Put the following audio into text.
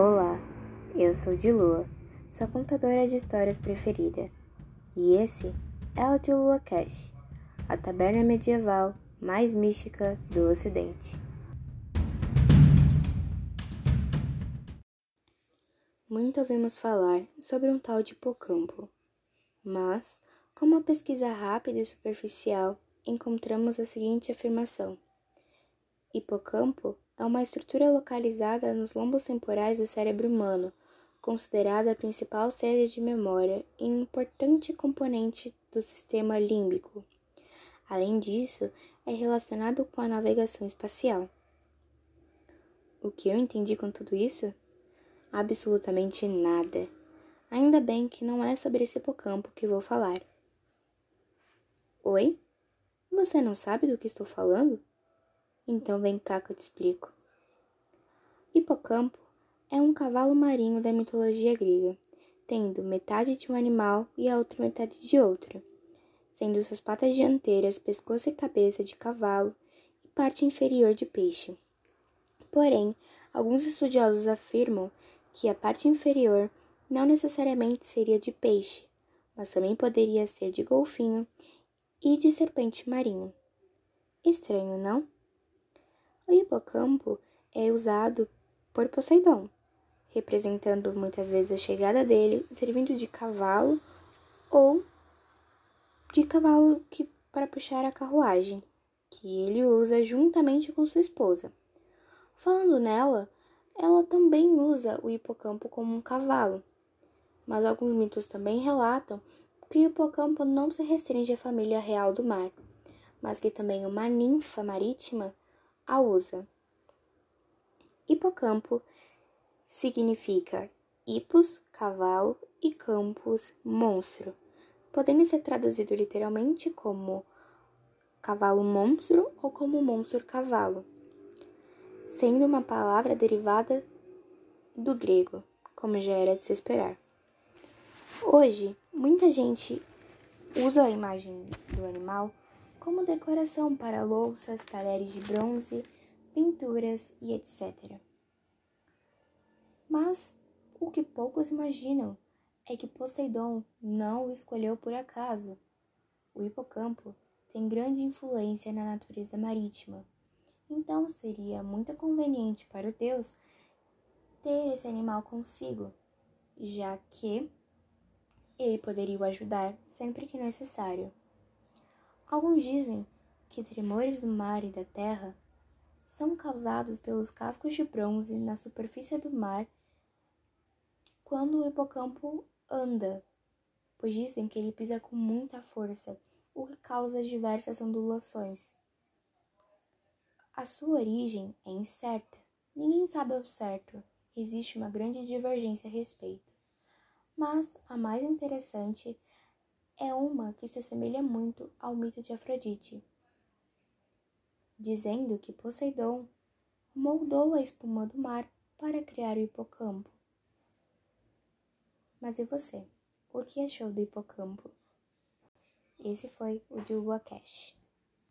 Olá, eu sou Dilua, sua contadora de histórias preferida, e esse é o Dilua Cash, a taberna medieval mais mística do Ocidente. Muito ouvimos falar sobre um tal de hipocampo, mas, com uma pesquisa rápida e superficial, encontramos a seguinte afirmação: Hipocampo é uma estrutura localizada nos lombos temporais do cérebro humano, considerada a principal sede de memória e importante componente do sistema límbico. Além disso, é relacionado com a navegação espacial. O que eu entendi com tudo isso? Absolutamente nada. Ainda bem que não é sobre esse hipocampo que vou falar. Oi? Você não sabe do que estou falando? Então vem cá que eu te explico. Hipocampo é um cavalo marinho da mitologia grega, tendo metade de um animal e a outra metade de outro, sendo suas patas dianteiras pescoço e cabeça de cavalo e parte inferior de peixe. Porém, alguns estudiosos afirmam que a parte inferior não necessariamente seria de peixe, mas também poderia ser de golfinho e de serpente marinho. Estranho, não? O hipocampo é usado por Poseidon, representando muitas vezes a chegada dele servindo de cavalo ou de cavalo que, para puxar a carruagem, que ele usa juntamente com sua esposa. Falando nela, ela também usa o hipocampo como um cavalo, mas alguns mitos também relatam que o hipocampo não se restringe à família real do mar, mas que também uma ninfa marítima a usa. Hipocampo significa hipos, cavalo, e campus, monstro, podendo ser traduzido literalmente como cavalo monstro ou como monstro cavalo, sendo uma palavra derivada do grego, como já era de se esperar. Hoje, muita gente usa a imagem do animal como decoração para louças, talheres de bronze, pinturas e etc. Mas o que poucos imaginam é que Poseidon não o escolheu por acaso. O hipocampo tem grande influência na natureza marítima, então seria muito conveniente para o deus ter esse animal consigo, já que ele poderia o ajudar sempre que necessário. Alguns dizem que tremores do mar e da terra são causados pelos cascos de bronze na superfície do mar quando o hipocampo anda, pois dizem que ele pisa com muita força, o que causa diversas ondulações. A sua origem é incerta, ninguém sabe ao certo, existe uma grande divergência a respeito. Mas a mais interessante é uma que se assemelha muito ao mito de Afrodite, dizendo que Poseidon moldou a espuma do mar para criar o hipocampo. Mas e você? O que achou do hipocampo? Esse foi o Dilwa Cash.